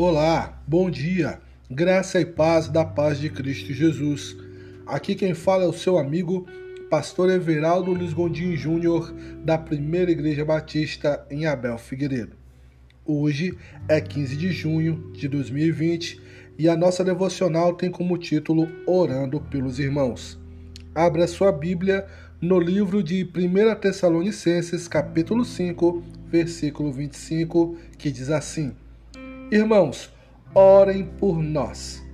Olá, bom dia, graça e paz da paz de Cristo Jesus. Aqui quem fala é o seu amigo, pastor Everaldo Luiz Gondim Júnior, da Primeira Igreja Batista em Abel Figueiredo. Hoje é 15 de junho de 2020 e a nossa devocional tem como título Orando pelos Irmãos. Abra sua Bíblia no livro de 1 Tessalonicenses, capítulo 5, versículo 25, que diz assim: Irmãos, orem por nós.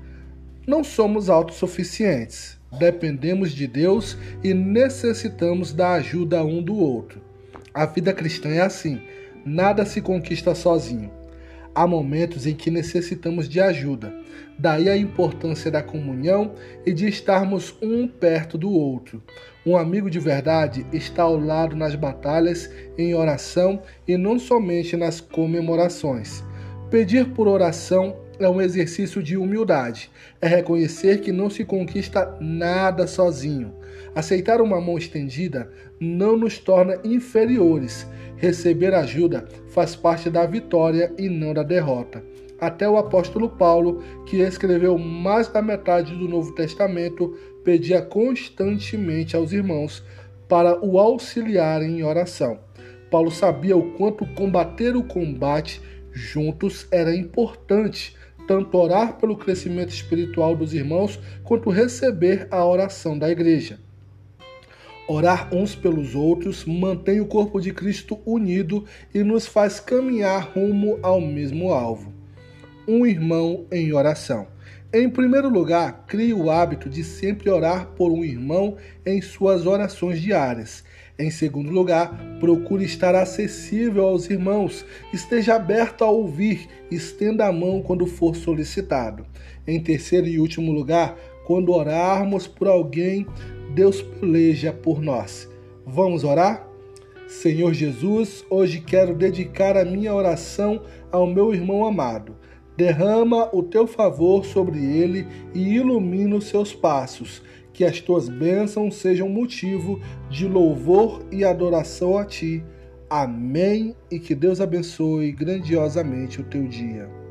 Não somos autossuficientes, dependemos de Deus e necessitamos da ajuda um do outro. A vida cristã é assim: nada se conquista sozinho. Há momentos em que necessitamos de ajuda, daí a importância da comunhão e de estarmos um perto do outro. Um amigo de verdade está ao lado nas batalhas, em oração e não somente nas comemorações. Pedir por oração é um exercício de humildade. É reconhecer que não se conquista nada sozinho. Aceitar uma mão estendida não nos torna inferiores. Receber ajuda faz parte da vitória e não da derrota. Até o apóstolo Paulo, que escreveu mais da metade do Novo Testamento, pedia constantemente aos irmãos para o auxiliarem em oração. Paulo sabia o quanto combater o combate juntos era importante, tanto orar pelo crescimento espiritual dos irmãos, quanto receber a oração da igreja. Orar uns pelos outros mantém o corpo de Cristo unido e nos faz caminhar rumo ao mesmo alvo. Um irmão em oração. Em primeiro lugar, crie o hábito de sempre orar por um irmão em suas orações diárias. Em segundo lugar, procure estar acessível aos irmãos, esteja aberto a ouvir, estenda a mão quando for solicitado. Em terceiro e último lugar, quando orarmos por alguém, Deus peleja por nós. Vamos orar? Senhor Jesus, hoje quero dedicar a minha oração ao meu irmão amado. Derrama o teu favor sobre ele e ilumina os seus passos que as tuas bênçãos sejam motivo de louvor e adoração a ti. Amém. E que Deus abençoe grandiosamente o teu dia.